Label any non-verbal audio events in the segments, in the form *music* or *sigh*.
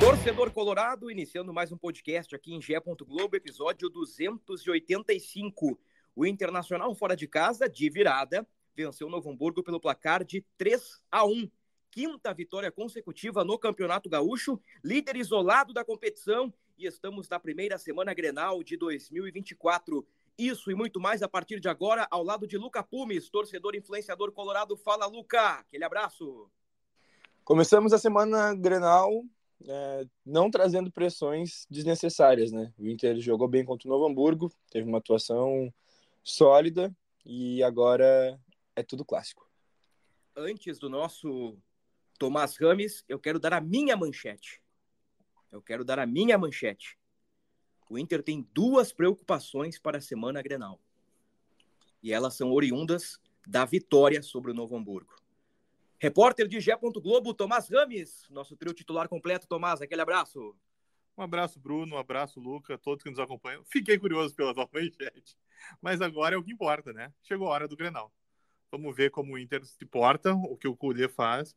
Torcedor Colorado, iniciando mais um podcast aqui em Gé. Globo, episódio 285. O Internacional fora de casa, de virada, venceu o Novo Hamburgo pelo placar de 3 a 1 quinta vitória consecutiva no Campeonato Gaúcho, líder isolado da competição e estamos na primeira semana Grenal de 2024. Isso e muito mais a partir de agora, ao lado de Luca Pumes, torcedor influenciador colorado. Fala, Luca! Aquele abraço! Começamos a semana Grenal é, não trazendo pressões desnecessárias, né? O Inter jogou bem contra o Novo Hamburgo, teve uma atuação sólida e agora é tudo clássico. Antes do nosso Tomás Rames, eu quero dar a minha manchete. Eu quero dar a minha manchete. O Inter tem duas preocupações para a semana Grenal. E elas são oriundas da vitória sobre o Novo Hamburgo. Repórter de Gé. Globo, Tomás Rames, nosso trio titular completo. Tomás, aquele abraço. Um abraço, Bruno, um abraço, Luca, todos que nos acompanham. Fiquei curioso pela tua manchete, mas agora é o que importa, né? Chegou a hora do Grenal. Vamos ver como o Inter se porta, o que o Cudê faz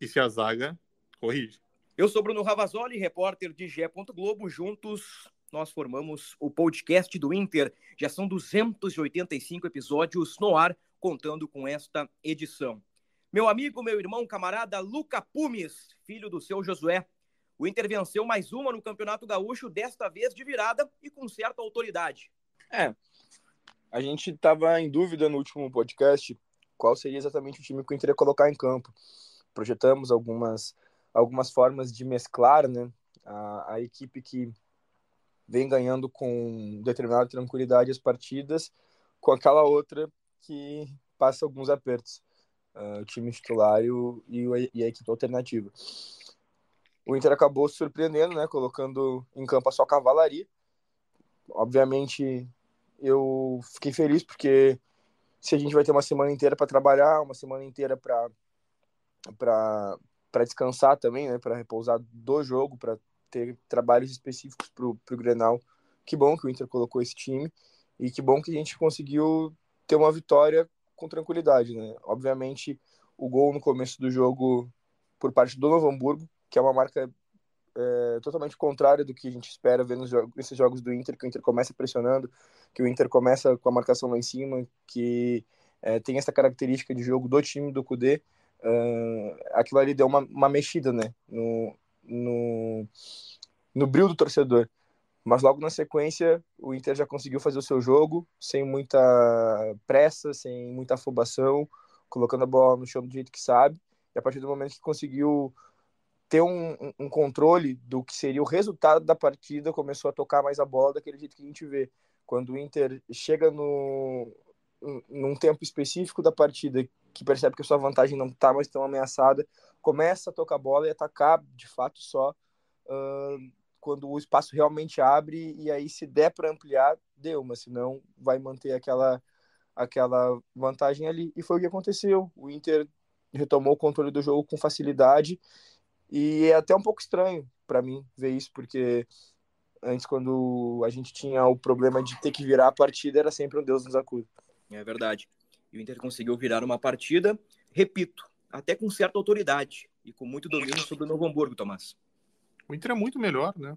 e se a zaga corrige. Eu sou Bruno Ravazoli, repórter de Gé. Globo. Juntos nós formamos o podcast do Inter. Já são 285 episódios no ar, contando com esta edição. Meu amigo, meu irmão, camarada Luca Pumes, filho do seu Josué. O Inter venceu mais uma no Campeonato Gaúcho, desta vez de virada e com certa autoridade. É, a gente estava em dúvida no último podcast qual seria exatamente o time que o Inter ia colocar em campo. Projetamos algumas algumas formas de mesclar né, a, a equipe que vem ganhando com determinada tranquilidade as partidas com aquela outra que passa alguns apertos. O time titular e, o, e, a equipe alternativa. O Inter acabou se surpreendendo, né, colocando em campo a sua cavalaria. Obviamente, eu fiquei feliz porque se a gente vai ter uma semana inteira para trabalhar, uma semana inteira para para descansar também, né, para repousar do jogo, para ter trabalhos específicos para o Grenal. Que bom que o Inter colocou esse time e que bom que a gente conseguiu ter uma vitória com tranquilidade, né? Obviamente, o gol no começo do jogo por parte do Novo Hamburgo, que é uma marca é, totalmente contrária do que a gente espera ver nos jogos, nesses jogos do Inter, que o Inter começa pressionando, que o Inter começa com a marcação lá em cima, que é, tem essa característica de jogo do time do Cudê uh, aquilo ali deu uma, uma mexida, né, no, no, no brilho do torcedor. Mas logo na sequência, o Inter já conseguiu fazer o seu jogo, sem muita pressa, sem muita afobação, colocando a bola no chão do jeito que sabe. E a partir do momento que conseguiu ter um, um, controle do que seria o resultado da partida, começou a tocar mais a bola daquele jeito que a gente vê. Quando o Inter chega no, num tempo específico da partida que percebe que a sua vantagem não está mais tão ameaçada, começa a tocar a bola e atacar de fato só uh, quando o espaço realmente abre e aí se der para ampliar, deu, mas senão vai manter aquela aquela vantagem ali e foi o que aconteceu. O Inter retomou o controle do jogo com facilidade e é até um pouco estranho para mim ver isso porque antes quando a gente tinha o problema de ter que virar a partida era sempre um Deus nos acuda. É verdade. E o Inter conseguiu virar uma partida, repito, até com certa autoridade e com muito domínio sobre o Novo Hamburgo, Tomás. O Inter é muito melhor, né?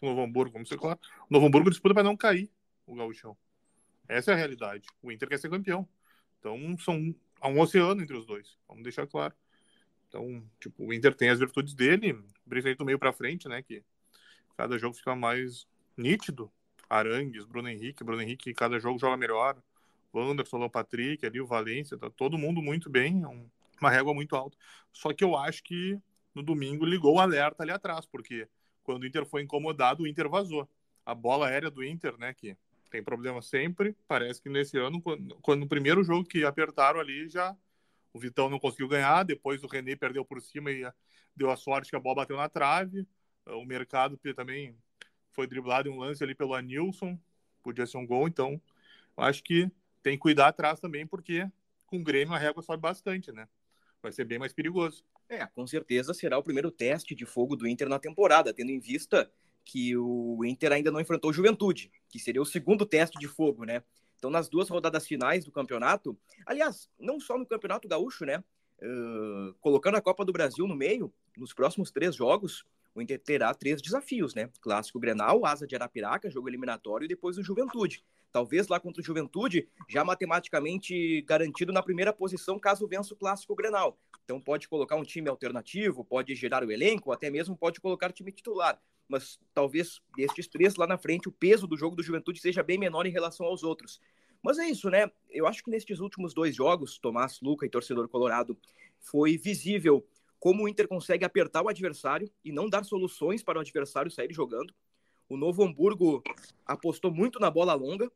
O Novo Hamburgo, vamos ser claro. O Novo Hamburgo disputa para não cair o gauchão. Essa é a realidade. O Inter quer ser campeão. Então, são há um oceano entre os dois. Vamos deixar claro. Então, tipo, o Inter tem as virtudes dele, principalmente do meio para frente, né? Que cada jogo fica mais nítido. Arangues, Bruno Henrique, Bruno Henrique, cada jogo joga melhor o Anderson, o Patrick, ali, o Valência, tá todo mundo muito bem, é uma régua muito alta. Só que eu acho que no domingo ligou o alerta ali atrás, porque quando o Inter foi incomodado, o Inter vazou. A bola aérea do Inter, né, que tem problema sempre, parece que nesse ano, quando, quando no primeiro jogo que apertaram ali, já o Vitão não conseguiu ganhar, depois o René perdeu por cima e deu a sorte que a bola bateu na trave. O mercado também foi driblado em um lance ali pelo Anilson, podia ser um gol, então acho que tem que cuidar atrás também, porque com o Grêmio a régua sobe bastante, né? Vai ser bem mais perigoso. É, com certeza será o primeiro teste de fogo do Inter na temporada, tendo em vista que o Inter ainda não enfrentou o Juventude, que seria o segundo teste de fogo, né? Então, nas duas rodadas finais do campeonato, aliás, não só no Campeonato Gaúcho, né? Uh, colocando a Copa do Brasil no meio, nos próximos três jogos, o Inter terá três desafios, né? Clássico Grenal, Asa de Arapiraca, jogo eliminatório e depois o Juventude. Talvez lá contra o Juventude, já matematicamente garantido na primeira posição caso vença o Clássico Grenal. Então pode colocar um time alternativo, pode gerar o elenco, até mesmo pode colocar time titular. Mas talvez destes três lá na frente, o peso do jogo do Juventude seja bem menor em relação aos outros. Mas é isso, né? Eu acho que nestes últimos dois jogos, Tomás, Luca e torcedor colorado, foi visível como o Inter consegue apertar o adversário e não dar soluções para o adversário sair jogando. O Novo Hamburgo apostou muito na bola longa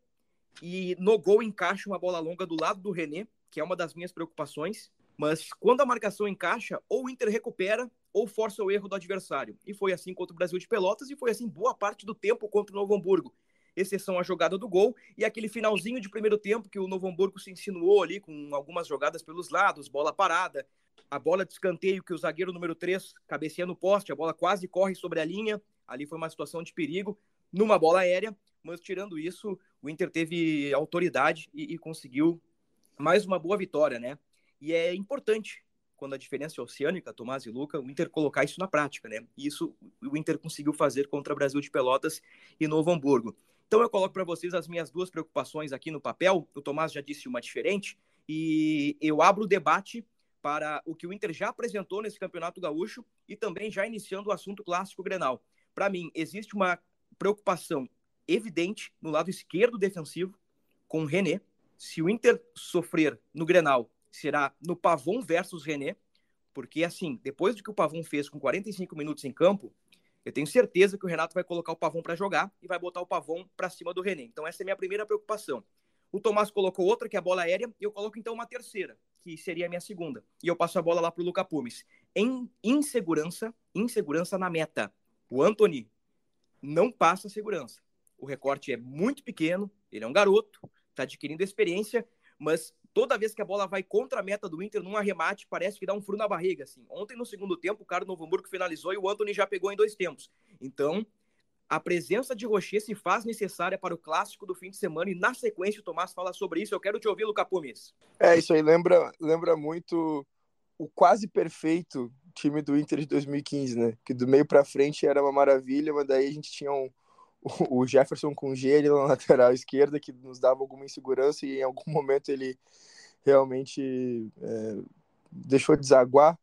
e no gol encaixa uma bola longa do lado do René, que é uma das minhas preocupações. Mas quando a marcação encaixa, ou o Inter recupera ou força o erro do adversário. E foi assim contra o Brasil de Pelotas e foi assim boa parte do tempo contra o Novo Hamburgo. Exceção a jogada do gol e aquele finalzinho de primeiro tempo que o Novo Hamburgo se insinuou ali com algumas jogadas pelos lados, bola parada, a bola de escanteio que o zagueiro número 3 cabeceia no poste, a bola quase corre sobre a linha. Ali foi uma situação de perigo numa bola aérea, mas tirando isso, o Inter teve autoridade e, e conseguiu mais uma boa vitória, né? E é importante quando a diferença é oceânica, Tomás e Luca, o Inter colocar isso na prática, né? E isso o Inter conseguiu fazer contra Brasil de Pelotas e Novo Hamburgo. Então eu coloco para vocês as minhas duas preocupações aqui no papel. O Tomás já disse uma diferente e eu abro o debate para o que o Inter já apresentou nesse Campeonato Gaúcho e também já iniciando o assunto clássico Grenal. Para mim, existe uma preocupação evidente no lado esquerdo defensivo com o René. Se o Inter sofrer no Grenal, será no Pavon versus René, porque assim, depois do que o Pavon fez com 45 minutos em campo, eu tenho certeza que o Renato vai colocar o Pavon para jogar e vai botar o Pavon para cima do René. Então essa é a minha primeira preocupação. O Tomás colocou outra, que é a bola aérea, e eu coloco então uma terceira, que seria a minha segunda. E eu passo a bola lá para o Luca Pumes. Em insegurança, insegurança na meta. O Anthony não passa segurança. O recorte é muito pequeno, ele é um garoto, está adquirindo experiência, mas toda vez que a bola vai contra a meta do Inter num arremate, parece que dá um furo na barriga. Assim. Ontem, no segundo tempo, o cara do Novo Hamburgo finalizou e o Anthony já pegou em dois tempos. Então, a presença de Rocher se faz necessária para o clássico do fim de semana e na sequência o Tomás fala sobre isso. Eu quero te ouvir, Luca Pumes. É, isso aí lembra, lembra muito o quase perfeito time do Inter de 2015, né? Que do meio para frente era uma maravilha, mas daí a gente tinha um, *laughs* o Jefferson com G na *laughs* lateral esquerda que nos dava alguma insegurança e em algum momento ele realmente é, deixou desaguar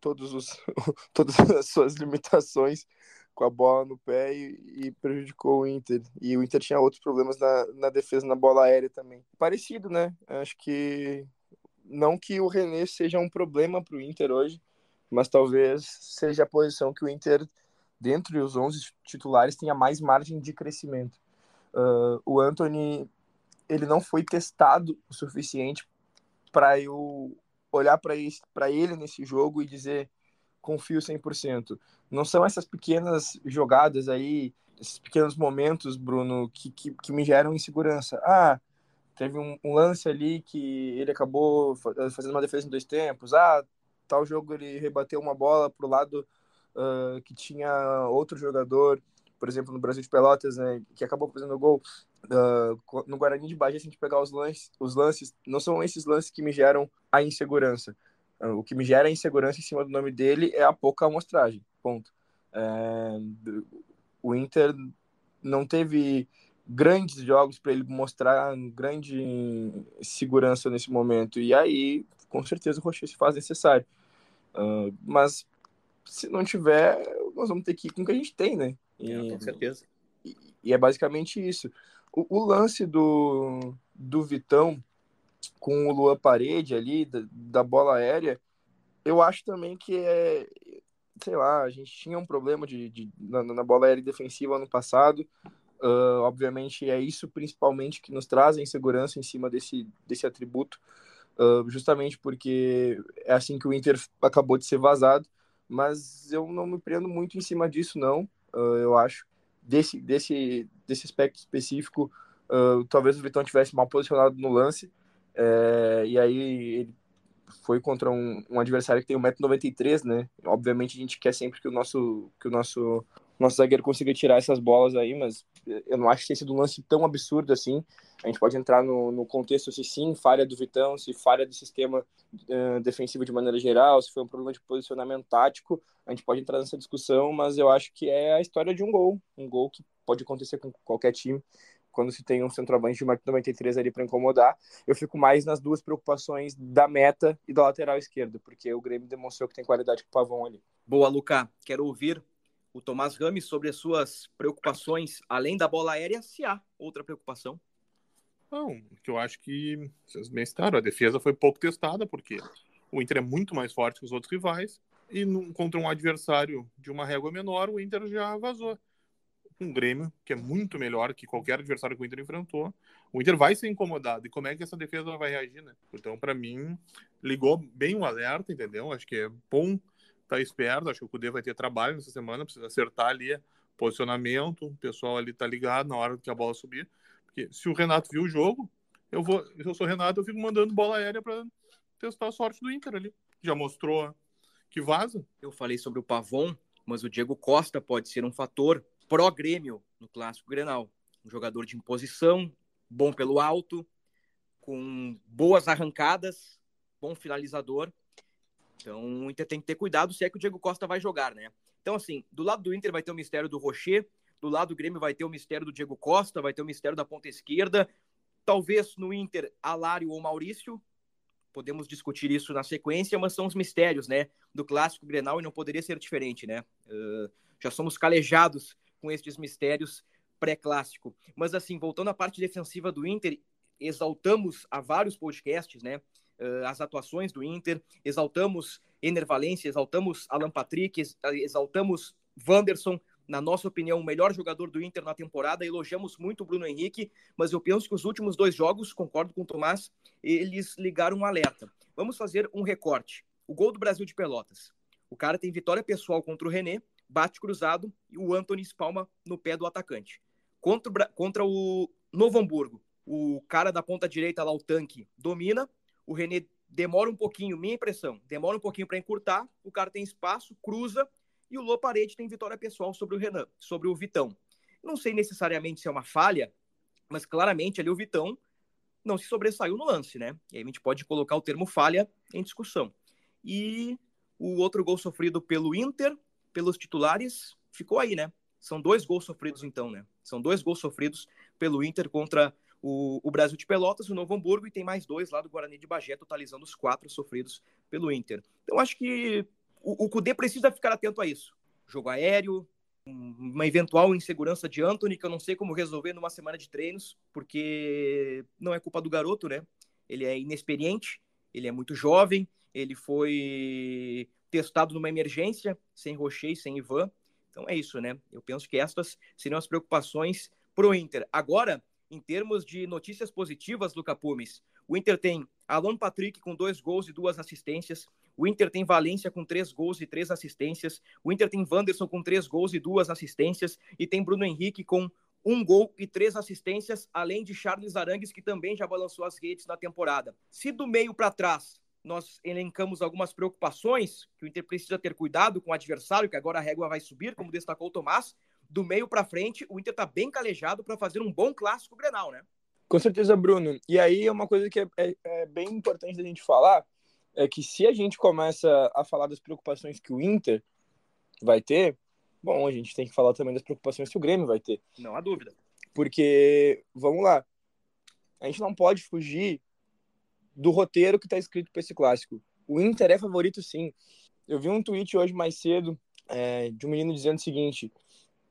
todos os, *laughs* todas as suas limitações com a bola no pé e, e, prejudicou o Inter. E o Inter tinha outros problemas na, na defesa, na bola aérea também. Parecido, né? Acho que não que o René seja um problema para o Inter hoje, mas talvez seja a posição que o Inter, dentro dos 11 titulares, tenha mais margem de crescimento. Uh, o Anthony, ele não foi testado o suficiente para eu olhar para ele nesse jogo e dizer confio 100%. Não são essas pequenas jogadas aí, esses pequenos momentos, Bruno, que, que, que me geram insegurança. Ah, teve um, um, lance ali que ele acabou fazendo uma defesa em dois tempos. Ah, tal jogo ele rebateu uma bola pro lado uh, que tinha outro jogador, por exemplo, no Brasil de Pelotas, né, que acabou fazendo gol. Uh, no Guarani de Bagé, se a gente pegar os lances, os lances, não são esses lances que me geram a insegurança. O que me gera insegurança em cima do nome dele é a pouca amostragem. Ponto. O Inter não teve grandes jogos para ele mostrar grande segurança nesse momento. E aí, com certeza, o Rocher se faz necessário. Uh, mas se não tiver, nós vamos ter que ir com o que a gente tem, né? E, é, com certeza. E, e, é basicamente isso. O, o lance do, do Vitão com o Lua Parede ali, da, da, bola aérea, eu acho também que é, sei lá, a gente tinha um problema de, de na, na, bola aérea defensiva ano passado, uh, obviamente é isso principalmente que nos traz a insegurança em cima desse, desse atributo, uh, justamente porque é assim que o Inter acabou de ser vazado, mas eu não me prendo muito em cima disso, não. Uh, eu acho desse, desse, desse aspecto específico, uh, talvez o Vitão tivesse mal posicionado no lance, é, e aí ele foi contra um, um adversário que tem 1,93m, né? Obviamente a gente quer sempre que o nosso, que o nosso, nosso zagueiro consiga tirar essas bolas aí, mas eu não acho que tenha sido um lance tão absurdo assim. A gente pode entrar no, no contexto se sim, falha do Vitão, se falha do sistema uh, defensivo de maneira geral, se foi um problema de posicionamento tático. A gente pode entrar nessa discussão, mas eu acho que é a história de um gol. Um gol que pode acontecer com qualquer time quando se tem um centroavante de 93 ali para incomodar. Eu fico mais nas duas preocupações da meta e da lateral esquerda, porque o Grêmio demonstrou que tem qualidade com o Pavão ali. Boa, Luca. Quero ouvir o Tomás Rames sobre as suas preocupações, além da bola aérea, se há outra preocupação. Não, que eu acho que vocês bem citaram, a defesa foi pouco testada, porque o Inter é muito mais forte que os outros rivais, e contra um adversário de uma régua menor, o Inter já vazou. Um Grêmio, que é muito melhor que qualquer adversário que o Inter enfrentou, o Inter vai ser incomodado. E como é que essa defesa vai reagir, né? Então, para mim, ligou bem o alerta, entendeu? Acho que é bom tá esperto. Acho que o Cudê vai ter trabalho nessa semana, precisa acertar ali posicionamento, o pessoal ali tá ligado na hora que a bola subir. Porque se o Renato viu o jogo, eu vou, se eu sou Renato, eu fico mandando bola aérea para testar a sorte do Inter ali. Já mostrou que vaza. Eu falei sobre o Pavon, mas o Diego Costa pode ser um fator pró-grêmio no clássico Grenal. Um jogador de imposição, bom pelo alto, com boas arrancadas, bom finalizador. Então o Inter tem que ter cuidado se é que o Diego Costa vai jogar, né? Então, assim, do lado do Inter vai ter o mistério do Rocher, do lado do Grêmio vai ter o mistério do Diego Costa, vai ter o mistério da ponta esquerda. Talvez no Inter, Alário ou Maurício. Podemos discutir isso na sequência, mas são os mistérios, né? Do clássico Grenal e não poderia ser diferente, né? Uh, já somos calejados com estes mistérios pré-clássico. Mas, assim, voltando à parte defensiva do Inter, exaltamos a vários podcasts, né? Uh, as atuações do Inter, exaltamos Ener Valencia, exaltamos Alan Patrick, exaltamos Wanderson, na nossa opinião, o melhor jogador do Inter na temporada. Elogiamos muito o Bruno Henrique, mas eu penso que os últimos dois jogos, concordo com o Tomás, eles ligaram um alerta. Vamos fazer um recorte. O gol do Brasil de Pelotas. O cara tem vitória pessoal contra o René, bate cruzado e o Anthony espalma no pé do atacante. Contra, contra o Novo Hamburgo, o cara da ponta direita lá, o tanque, domina. O René demora um pouquinho, minha impressão, demora um pouquinho para encurtar. O cara tem espaço, cruza e o Lô Parede tem vitória pessoal sobre o Renan, sobre o Vitão. Não sei necessariamente se é uma falha, mas claramente ali o Vitão não se sobressaiu no lance, né? E aí a gente pode colocar o termo falha em discussão. E o outro gol sofrido pelo Inter, pelos titulares, ficou aí, né? São dois gols sofridos então, né? São dois gols sofridos pelo Inter contra o, o Brasil de Pelotas, o Novo Hamburgo, e tem mais dois lá do Guarani de Bagé, totalizando os quatro sofridos pelo Inter. Então acho que o, o Cudê precisa ficar atento a isso. Jogo aéreo, uma eventual insegurança de Anthony, que eu não sei como resolver numa semana de treinos, porque não é culpa do garoto, né? Ele é inexperiente, ele é muito jovem, ele foi testado numa emergência, sem Rocher e sem Ivan. Então é isso, né? Eu penso que estas seriam as preocupações para o Inter. Agora, em termos de notícias positivas, Luca Pumes, o Inter tem Alan Patrick com dois gols e duas assistências, o Inter tem Valência com três gols e três assistências. O Inter tem Wanderson com três gols e duas assistências. E tem Bruno Henrique com um gol e três assistências, além de Charles Arangues, que também já balançou as redes na temporada. Se do meio para trás nós elencamos algumas preocupações, que o Inter precisa ter cuidado com o adversário, que agora a régua vai subir, como destacou o Tomás, do meio para frente, o Inter está bem calejado para fazer um bom clássico Grenal, né? Com certeza, Bruno. E aí é uma coisa que é, é, é bem importante da gente falar, é que se a gente começa a falar das preocupações que o Inter vai ter, bom, a gente tem que falar também das preocupações que o Grêmio vai ter. Não há dúvida. Porque, vamos lá, a gente não pode fugir do roteiro que está escrito para esse clássico. O Inter é favorito, sim. Eu vi um tweet hoje mais cedo é, de um menino dizendo o seguinte: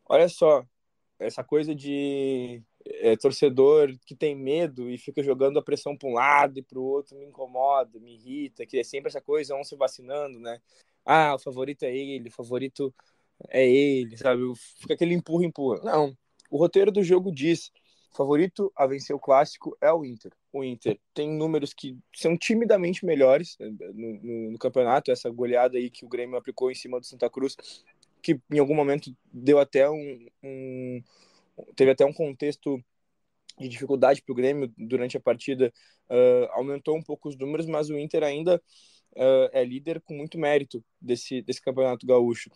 olha só, essa coisa de é, torcedor que tem medo e fica jogando a pressão para um lado e para o outro me incomoda, me irrita, que é sempre essa coisa, um se vacinando, né? Ah, o favorito é ele, o favorito é ele, sabe? Fica aquele empurra, empurra. Não, o roteiro do jogo diz: o favorito a vencer o clássico é o Inter. o Inter tem números que são timidamente melhores né, no, no, no, campeonato. Essa goleada aí que o Grêmio aplicou em cima do Santa Cruz, que em algum momento deu até um, um teve até um contexto de dificuldade para o Grêmio durante a partida, uh, aumentou um pouco os números, mas o Inter ainda uh, é líder com muito mérito desse, desse campeonato gaúcho.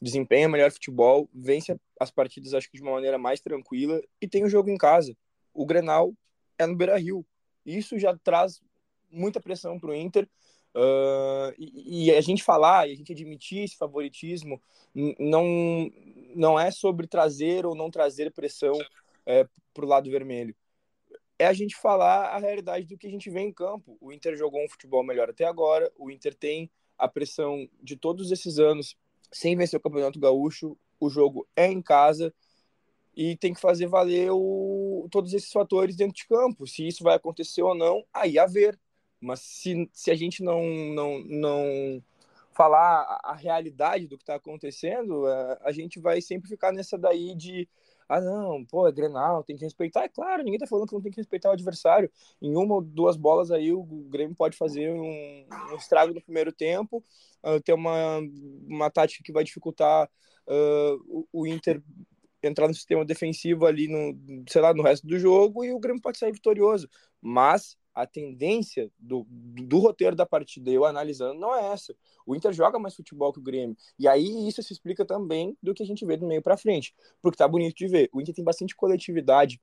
Desempenha melhor futebol, vence as partidas, acho que de uma maneira mais tranquila, e tem o jogo em casa. O Grenal é no Beira Rio. Isso já traz muita pressão para o Inter. Uh, e, e, a gente falar e a gente admitir esse favoritismo não, não é sobre trazer ou não trazer pressão é, para o lado vermelho. É a gente falar a realidade do que a gente vê em campo. O Inter jogou um futebol melhor até agora, o Inter tem a pressão de todos esses anos sem vencer o Campeonato Gaúcho, o jogo é em casa e tem que fazer valer o, todos esses fatores dentro de campo. Se isso vai acontecer ou não, aí a ver. Mas se, se a gente não, não, não falar a, realidade do que está acontecendo, a, a, gente vai sempre ficar nessa daí de ah, não, pô, é Grenal, tem que respeitar. É claro, ninguém tá falando que não tem que respeitar o adversário. Em uma ou duas bolas aí, o Grêmio pode fazer um, um estrago no primeiro tempo, uh, ter uma, uma tática que vai dificultar uh, o, o Inter entrar no sistema defensivo ali no, sei lá, no resto do jogo e o Grêmio pode sair vitorioso. Mas a tendência do, do roteiro da partida, eu analisando, não é essa. O Inter joga mais futebol que o Grêmio. E aí isso se explica também do que a gente vê do meio para frente. Porque tá bonito de ver. O Inter tem bastante coletividade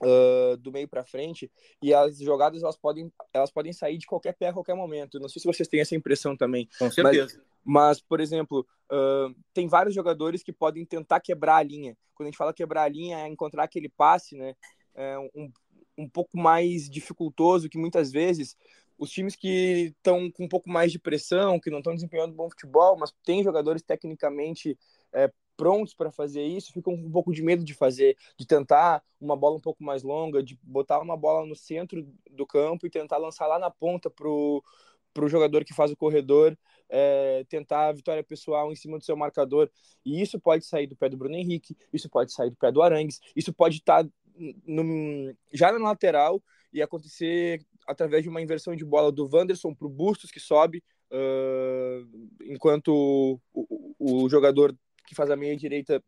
uh, do meio para frente e as jogadas elas podem, elas podem sair de qualquer pé a qualquer momento. Não sei se vocês têm essa impressão também. Com certeza. Mas, mas, por exemplo, uh, tem vários jogadores que podem tentar quebrar a linha. Quando a gente fala quebrar a linha, é encontrar aquele passe, né? É um, um pouco mais dificultoso, que muitas vezes os times que estão com um pouco mais de pressão, que não estão desempenhando bom futebol, mas têm jogadores tecnicamente é, prontos para fazer isso, ficam com um pouco de medo de fazer, de tentar uma bola um pouco mais longa, de botar uma bola no centro do campo e tentar lançar lá na ponta para o jogador que faz o corredor é, tentar a vitória pessoal em cima do seu marcador. E isso pode sair do pé do Bruno Henrique, isso pode sair do pé do Arangues, isso pode estar tá no, já na lateral e acontecer através de uma inversão de bola do Wanderson para o Bustos, que sobe, uh, enquanto o, o, o, jogador que faz a meia direita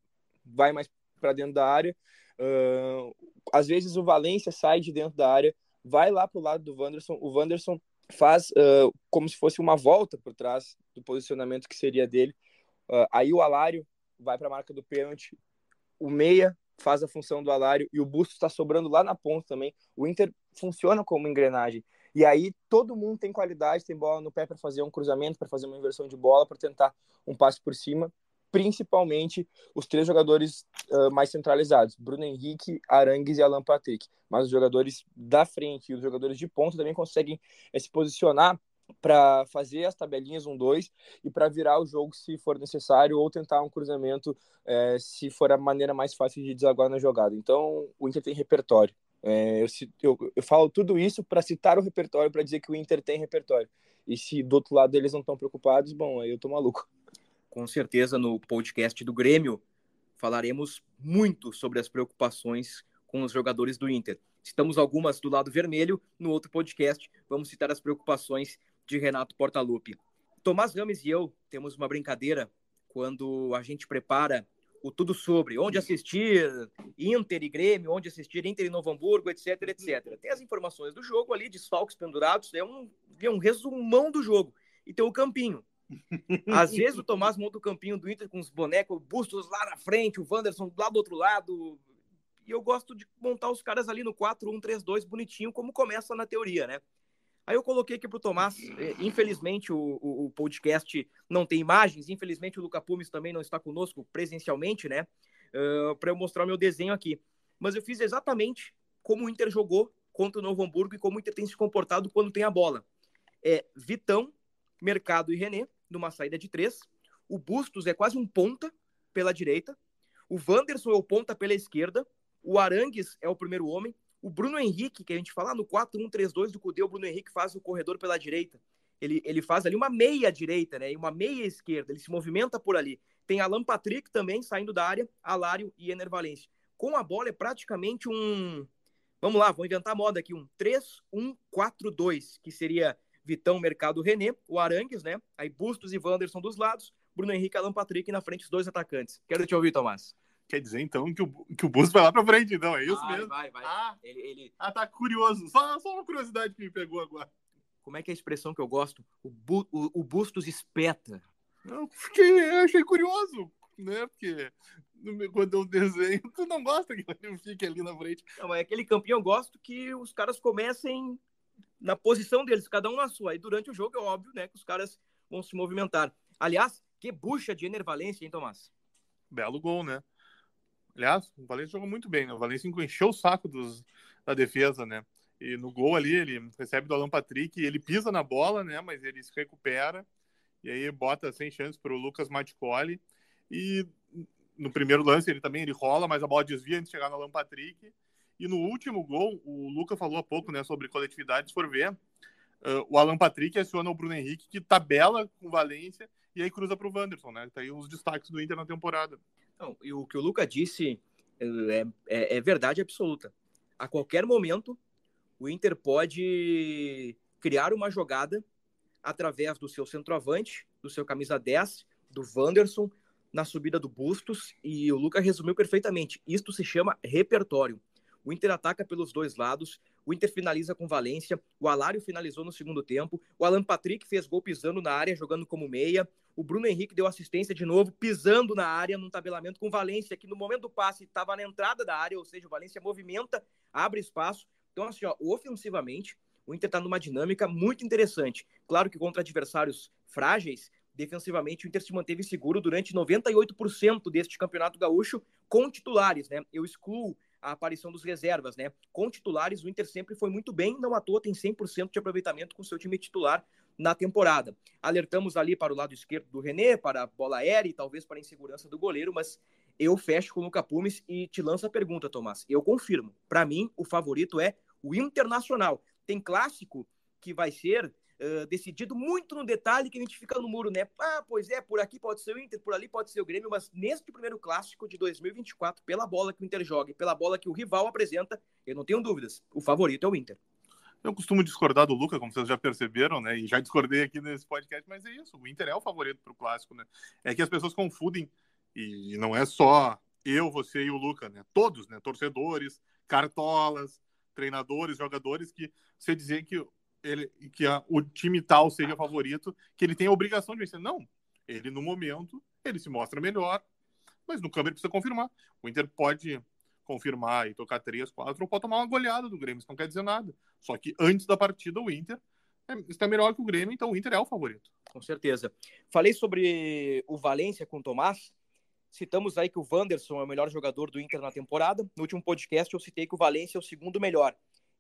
vai mais para dentro da área. Uh, às vezes o Valência sai de dentro da área, vai lá para o lado do Wanderson. O Wanderson faz uh, como se fosse uma volta por trás do posicionamento que seria dele. Aí o Alário vai para a marca do pênalti. O meia faz a função do Alário e o Busto está sobrando lá na ponta também. O Inter funciona como engrenagem. E aí todo mundo tem qualidade, tem bola no pé para fazer um cruzamento, para fazer uma inversão de bola, para tentar um passe por cima. Principalmente os três jogadores uh, mais centralizados, Bruno Henrique, Arangues e Alan Patrick. Mas os jogadores da frente e os jogadores de ponta também conseguem eh, se posicionar para fazer as tabelinhas 1-2 e para virar o jogo se for necessário ou tentar um cruzamento é, se for a maneira mais fácil de desaguar na jogada. Então o Inter tem repertório. É, eu, eu, eu, falo tudo isso para citar o repertório, para dizer que o Inter tem repertório. E se do outro lado eles não estão preocupados, bom, aí eu tô maluco. Com certeza no podcast do Grêmio falaremos muito sobre as preocupações com os jogadores do Inter. Citamos algumas do lado vermelho, no outro podcast vamos citar as preocupações de Renato Portaluppi. Tomás Rames e eu temos uma brincadeira quando a gente prepara o tudo sobre onde assistir Inter e Grêmio, onde assistir Inter e Novo Hamburgo, etc, etc. Tem as informações do jogo ali, desfalques pendurados, é um, é um resumão do jogo. E tem o campinho. Às *laughs* vezes o Tomás monta o campinho do Inter com os bonecos, bustos lá na frente, o Wanderson lá do outro lado. E eu gosto de montar os caras ali no 4-1-3-2 bonitinho, como começa na teoria, né? Aí eu coloquei aqui para o Tomás, é, infelizmente o, o, o, podcast não tem imagens, infelizmente o Luca Pumes também não está conosco presencialmente, né? Uh, para eu mostrar o meu desenho aqui. Mas eu fiz exatamente como o Inter jogou contra o Novo Hamburgo e como o Inter tem se comportado quando tem a bola. É Vitão, Mercado e René, numa saída de três. O Bustos é quase um ponta pela direita. O Wanderson é o ponta pela esquerda. O Arangues é o primeiro homem. O Bruno Henrique, que a gente fala no 4-1-3-2 do Cudê, o Bruno Henrique faz o corredor pela direita. Ele, ele faz ali uma meia direita, né? E uma meia esquerda. Ele se movimenta por ali. Tem Alan Patrick também saindo da área, Alário e Ener Valencia. Com a bola é praticamente um Vamos lá, vou inventar moda aqui, um 3-1-4-2, que seria Vitão, Mercado, René, o Arangues, né? Aí Bustos e Wanderson dos lados, Bruno Henrique Alan Patrick na frente, os dois atacantes. Quero te ouvir, Tomás. Quer dizer, então, que o, que o Bustos vai lá pra frente, então, é isso vai, mesmo? Vai, vai. Ah, ele, ele... ah, tá curioso. Só, só uma curiosidade que me pegou agora. Como é que é a expressão que eu gosto? O, bu, o, o Bustos espeta. Eu fiquei, eu achei curioso, né? Porque quando eu desenho, tu não gosta que ele fique ali na frente. Não, mas aquele campeão eu gosto que os caras comecem na posição deles, cada um na sua. Aí durante o jogo é óbvio, né, que os caras vão se movimentar. Aliás, que bucha de Enervalência, hein, Tomás? Belo gol, né? Aliás, o Valência jogou muito bem, né? O Valência encheu o saco dos, da defesa, né? E no gol ali, ele recebe do Alan Patrick, ele pisa na bola, né? Mas ele se recupera e aí bota sem chance para o Lucas Maticoli. E no primeiro lance ele também ele rola, mas a bola desvia antes de chegar no Alan Patrick. E no último gol, o Lucas falou há pouco, né, sobre coletividade, se for ver, uh, o Alan Patrick aciona o Bruno Henrique, que tabela com Valência e aí cruza para o Wanderson, né? Tá aí os destaques do Inter na temporada. Não, e o que o Lucas disse é, é, é verdade absoluta. A qualquer momento, o Inter pode criar uma jogada através do seu centroavante, do seu camisa 10, do Wanderson, na subida do Bustos, e o Lucas resumiu perfeitamente. Isto se chama repertório. O Inter ataca pelos dois lados, o Inter finaliza com Valência, o Alário finalizou no segundo tempo, o Alan Patrick fez gol pisando na área, jogando como meia, o Bruno Henrique deu assistência de novo, pisando na área, num tabelamento com Valência, que no momento do passe estava na entrada da área, ou seja, o Valência movimenta, abre espaço. Então, assim, ó, ofensivamente, o Inter está numa dinâmica muito interessante. Claro que contra adversários frágeis, defensivamente o Inter se manteve seguro durante 98% deste campeonato gaúcho com titulares, né? Eu excluo a aparição dos reservas, né? Com titulares, o Inter sempre foi muito bem, não à toa tem 100% de aproveitamento com seu time titular na temporada. Alertamos ali para o lado esquerdo do René, para a bola aérea e talvez para a insegurança do goleiro, mas eu fecho com o Luca Pumes e te lanço a pergunta, Tomás. Eu confirmo. Para mim, o favorito é o Internacional. Tem clássico que vai ser decidido muito no detalhe que a gente fica no muro, né? Ah, pois é, por aqui pode ser o Inter, por ali pode ser o Grêmio, mas neste primeiro clássico de 2024, pela bola que o Inter joga e pela bola que o rival apresenta, eu não tenho dúvidas. O favorito é o Inter. Eu costumo discordar do Luca, como vocês já perceberam, né? E já discordei aqui nesse podcast, mas é isso. O Inter é o favorito para o clássico, né? É que as pessoas confundem, e não é só eu, você e o Luca, né? Todos, né? Torcedores, cartolas, treinadores, jogadores, que você dizer que, ele, que a, o time tal seja favorito, que ele tem a obrigação de vencer. Não. Ele, no momento, ele se mostra melhor, mas no câmbio ele precisa confirmar. O Inter pode confirmar e tocar 3, 4, ou pode tomar uma goleada do Grêmio, isso não quer dizer nada. Só que antes da partida, o Inter é, está melhor que o Grêmio, então o Inter é o favorito. Com certeza. Falei sobre o Valência com o Tomás, Citamos aí que o Wanderson é o melhor jogador do Inter na temporada. No último podcast eu citei que o Valência é o segundo melhor.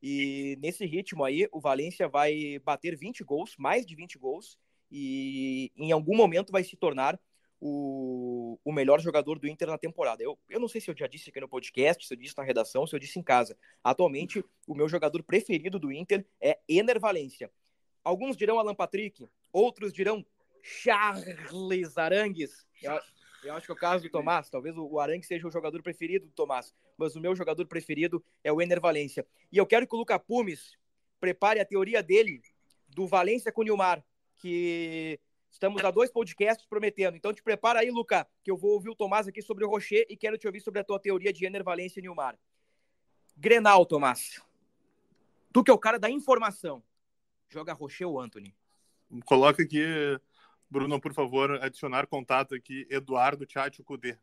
E nesse ritmo aí, o Valência vai bater 20 gols, mais de 20 gols, e em algum momento vai se tornar o, o melhor jogador do Inter na temporada. Eu, eu não sei se eu já disse aqui no podcast, se eu disse na redação, se eu disse em casa. Atualmente, o meu jogador preferido do Inter é Ener Valência. Alguns dirão Alan Patrick, outros dirão Charles Arangues. Eu acho que é o caso do Tomás, talvez o Arangue seja o jogador preferido do Tomás, mas o meu jogador preferido é o Ener Valência. E eu quero que o Luca Pumes prepare a teoria dele do Valência com o Nilmar, que estamos a dois podcasts prometendo. Então te prepara aí, Luca, que eu vou ouvir o Tomás aqui sobre o Rocher e quero te ouvir sobre a tua teoria de Ener Valência e Nilmar. Grenal, Tomás. Tu que é o cara da informação. Joga Rocher ou Anthony? Coloca aqui Bruno, por favor, adicionar contato aqui, Eduardo Tchatcho Cudê.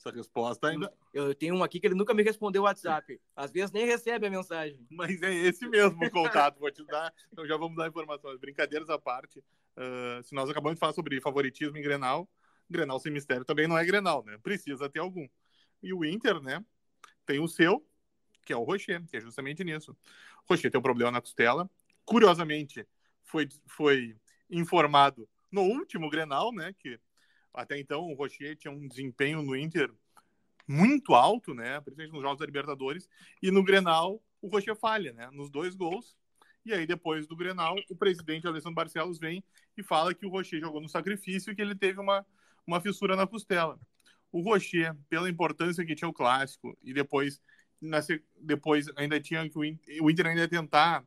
Essa resposta ainda. Eu tenho um aqui que ele nunca me respondeu o WhatsApp. Às vezes nem recebe a mensagem. Mas é esse mesmo o contato, vou te dar. Então já vamos dar informações. Brincadeiras à parte. Uh, se nós acabamos de falar sobre favoritismo em Grenal, Grenal sem mistério também não é Grenal, né? Precisa ter algum. E o Inter, né? Tem o seu, que é o Rocher, que é justamente nisso. O Rocher tem um problema na costela. Curiosamente, foi, foi informado no último Grenal, né, que até então o Rocher tinha um desempenho no Inter muito alto, né, principalmente nos jogos da Libertadores, e no Grenal o Rocher falha, né, nos dois gols. E aí depois do Grenal, o presidente Alessandro Barcelos vem e fala que o Rocher jogou no sacrifício e que ele teve uma uma fissura na costela. O Rocher, pela importância que tinha o clássico e depois depois ainda tinha que o Inter, o Inter ainda ia tentar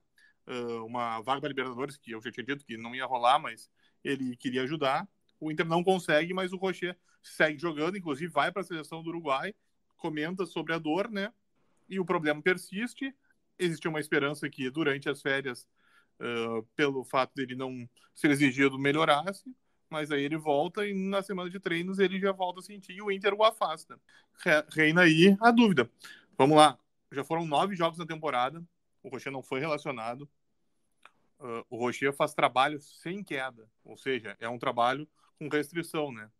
uh, uma vaga para Libertadores, que eu já tinha dito que não ia rolar, mas ele queria ajudar. O Inter não consegue, mas o Rocher segue jogando, inclusive vai para a seleção do Uruguai, comenta sobre a dor, né? E o problema persiste. Existe uma esperança que durante as férias, uh, pelo fato dele não ser exigido, melhorasse, mas aí ele volta e na semana de treinos ele já volta a sentir e o Inter o afasta. Reina aí a dúvida. Vamos lá. Já foram nove jogos na temporada. O Rocher não foi relacionado. Uh, o Rocher faz trabalho sem queda. Ou seja, é um trabalho com restrição, né?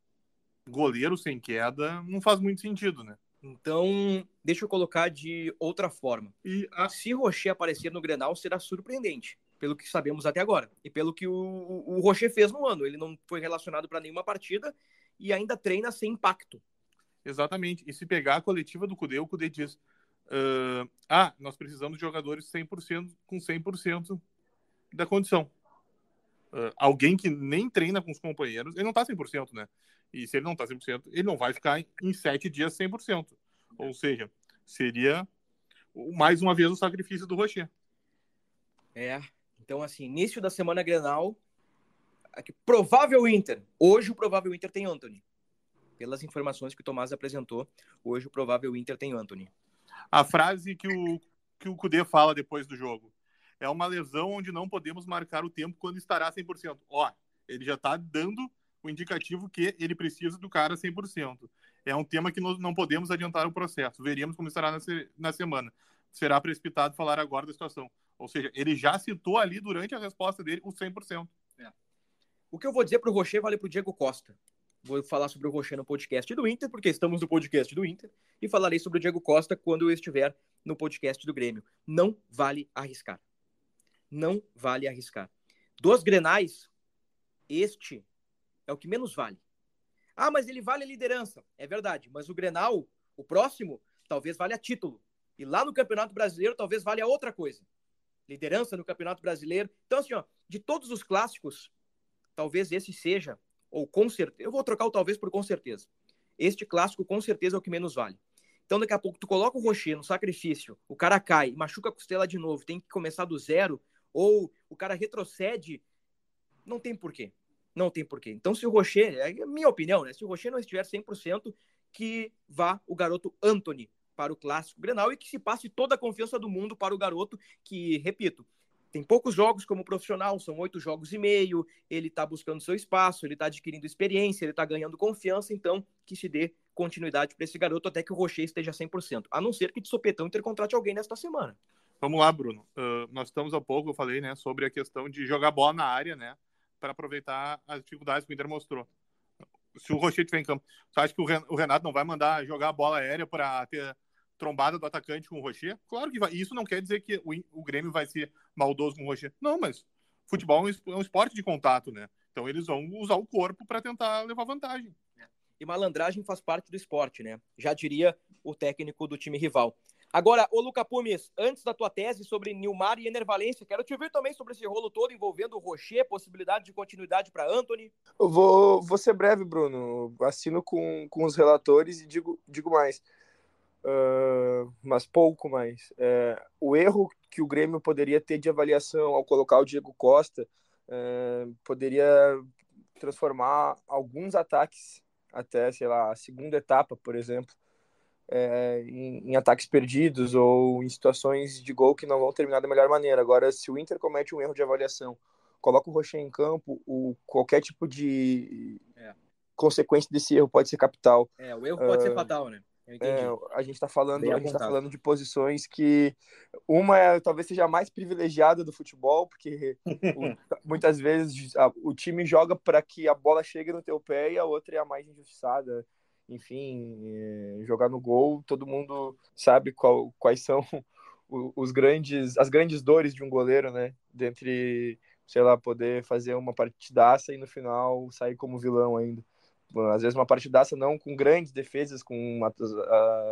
Goleiro sem queda não faz muito sentido, né? Então, deixa eu colocar de outra forma. E a... Se Rocher aparecer no Grenal, será surpreendente, pelo que sabemos até agora. E pelo que o, o Rocher fez no ano. Ele não foi relacionado para nenhuma partida e ainda treina sem impacto. Exatamente. E se pegar a coletiva do Cudê, o Cudê diz: uh, Ah, nós precisamos de jogadores 100% com 100% da condição. Uh, alguém que nem treina com os companheiros, ele não tá 100%, né? E se ele não tá 100%, ele não vai ficar em sete dias 100%. Ou seja, seria mais uma vez o sacrifício do Rocher. É. Então, assim, início da semana Grenal, aqui, provável Inter. Hoje o provável Inter tem Anthony pelas informações que o Tomás apresentou, hoje o provável Inter tem Anthony. A frase que o, que o Cudê fala depois do jogo. É uma lesão onde não podemos marcar o tempo quando estará 100%. Ó, ele já está dando o indicativo que ele precisa do cara 100%. É um tema que nós não podemos adiantar o processo. Veríamos como estará na semana. Será precipitado falar agora da situação. Ou seja, ele já citou ali durante a resposta dele o 100%. É. O que eu vou dizer para o Rocher vale para o Diego Costa. Vou falar sobre o Rocher no podcast do Inter, porque estamos no podcast do Inter, e falarei sobre o Diego Costa quando eu estiver no podcast do Grêmio. Não vale arriscar. Não vale arriscar. Dos Grenais, este é o que menos vale. Ah, mas ele vale a liderança. É verdade, mas o Grenal, o próximo, talvez valha título. E lá no Campeonato Brasileiro, talvez valha outra coisa. Liderança no Campeonato Brasileiro. Então, assim, ó, de todos os clássicos, talvez esse seja ou com certeza. Eu vou trocar o talvez por com certeza. Este clássico com certeza é o que menos vale. Então, daqui a pouco, tu coloca o Rocher no sacrifício, o cara cai, machuca a costela de novo, tem que começar do zero, ou o cara retrocede. Não tem porquê. Não tem porquê. Então, se o Rocher, é minha opinião, né? Se o Rocher não estiver 100%, que vá o garoto Anthony para o clássico Grenal e que se passe toda a confiança do mundo para o garoto que, repito, tem poucos jogos como profissional, são oito jogos e meio, ele está buscando seu espaço, ele está adquirindo experiência, ele está ganhando confiança, então que se dê continuidade para esse garoto até que o Rocher esteja 100%, a não ser que de sopetão intercontrate alguém nesta semana. Vamos lá, Bruno. Uh, nós estamos há pouco, eu falei, né, sobre a questão de jogar bola na área, né, para aproveitar as dificuldades que o Inter mostrou. Se o Rocher estiver em campo, você acha que o Renato não vai mandar jogar a bola aérea para ter trombada do atacante com o Rocher? Claro que vai. Isso não quer dizer que o, o Grêmio vai ser maldoso com o Rocher. Não, mas futebol é um esporte de contato, né? Então eles vão usar o corpo para tentar levar vantagem. É. E malandragem faz parte do esporte, né? Já diria o técnico do time rival. Agora, ô Luca Pumes, antes da tua tese sobre Nilmar e Enervalência, quero te ouvir também sobre esse rolo todo envolvendo o Rocher, possibilidade de continuidade para Anthony. Eu vou, vou ser breve, Bruno. Assino com, com os relatores e digo, digo mais uh, mas pouco mais. Uh, o erro que o Grêmio poderia ter de avaliação ao colocar o Diego Costa uh, poderia transformar alguns ataques até, sei lá, a segunda etapa, por exemplo, é, em, em, ataques perdidos ou em situações de gol que não vão terminar da melhor maneira. Agora, se o Inter comete um erro de avaliação, coloca o Rocher em campo, o, qualquer tipo de é. consequência desse erro pode ser capital. É, o erro pode ser fatal, né? É, a gente está falando, a gente tá falando de posições que uma é, talvez seja a mais privilegiada do futebol, porque o, *laughs* muitas vezes a, o time joga para que a bola chegue no teu pé e a outra é a mais injustiçada. Enfim, é, jogar no gol, todo mundo sabe qual, quais são *laughs* os grandes, as grandes dores de um goleiro, né? Dentre, sei lá, poder fazer uma partidaça e no final sair como vilão ainda às vezes uma partidaça não com grandes defesas, com uma,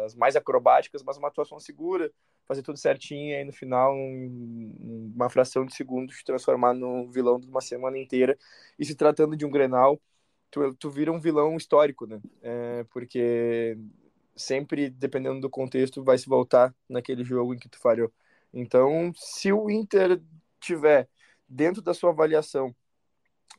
as mais acrobáticas, mas uma atuação segura, fazer tudo certinho e aí no final, um, uma fração de segundo, se transformar no vilão de uma semana inteira. E se tratando de um Grenal, tu, tu vira um vilão histórico, né? É, porque sempre, dependendo do contexto, vai se voltar naquele jogo em que tu falhou. Então, se o Inter tiver dentro da sua avaliação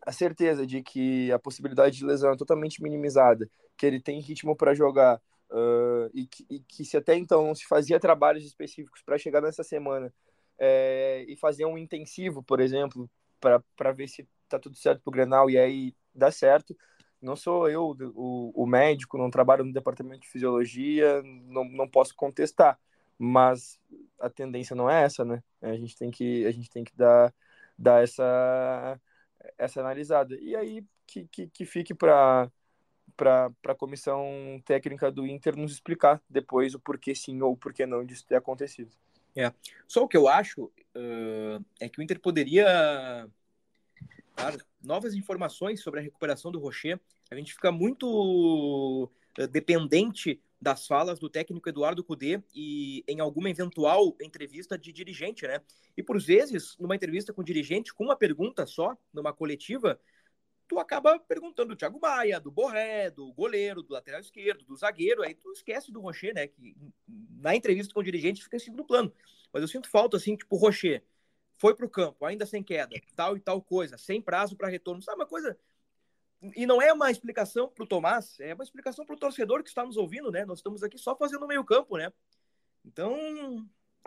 a certeza de que a possibilidade de lesão é totalmente minimizada, que ele tem ritmo para jogar uh, e, que, e, que, se até então não se fazia trabalhos específicos para chegar nessa semana é, e fazer um intensivo, por exemplo, para ver se tá tudo certo pro Grenal e aí dá certo. Não sou eu o, o médico, não trabalho no departamento de fisiologia, não, não posso contestar, mas a tendência não é essa, né? A gente tem que, a gente tem que dar, dar essa, essa analisada. E aí que, que, que fique para para a comissão técnica do Inter nos explicar depois o porquê sim ou porquê não disso ter acontecido. É. Só o que eu acho uh, é que o Inter poderia dar novas informações sobre a recuperação do Rocher. A gente fica muito uh, dependente das falas do técnico Eduardo Cudê e em alguma eventual entrevista de dirigente, né? E por vezes, numa entrevista com dirigente, com uma pergunta só, numa coletiva, tu acaba perguntando do Thiago Maia, do Borré, do goleiro, do lateral esquerdo, do zagueiro, aí tu esquece do Rocher, né? Que na entrevista com o dirigente fica em segundo plano. Mas eu sinto falta, assim, tipo, Rocher foi pro campo, ainda sem queda, tal e tal coisa, sem prazo para retorno. Sabe uma coisa e não é uma explicação para o Tomás, é uma explicação para o torcedor que está nos ouvindo, né? Nós estamos aqui só fazendo meio campo, né? Então,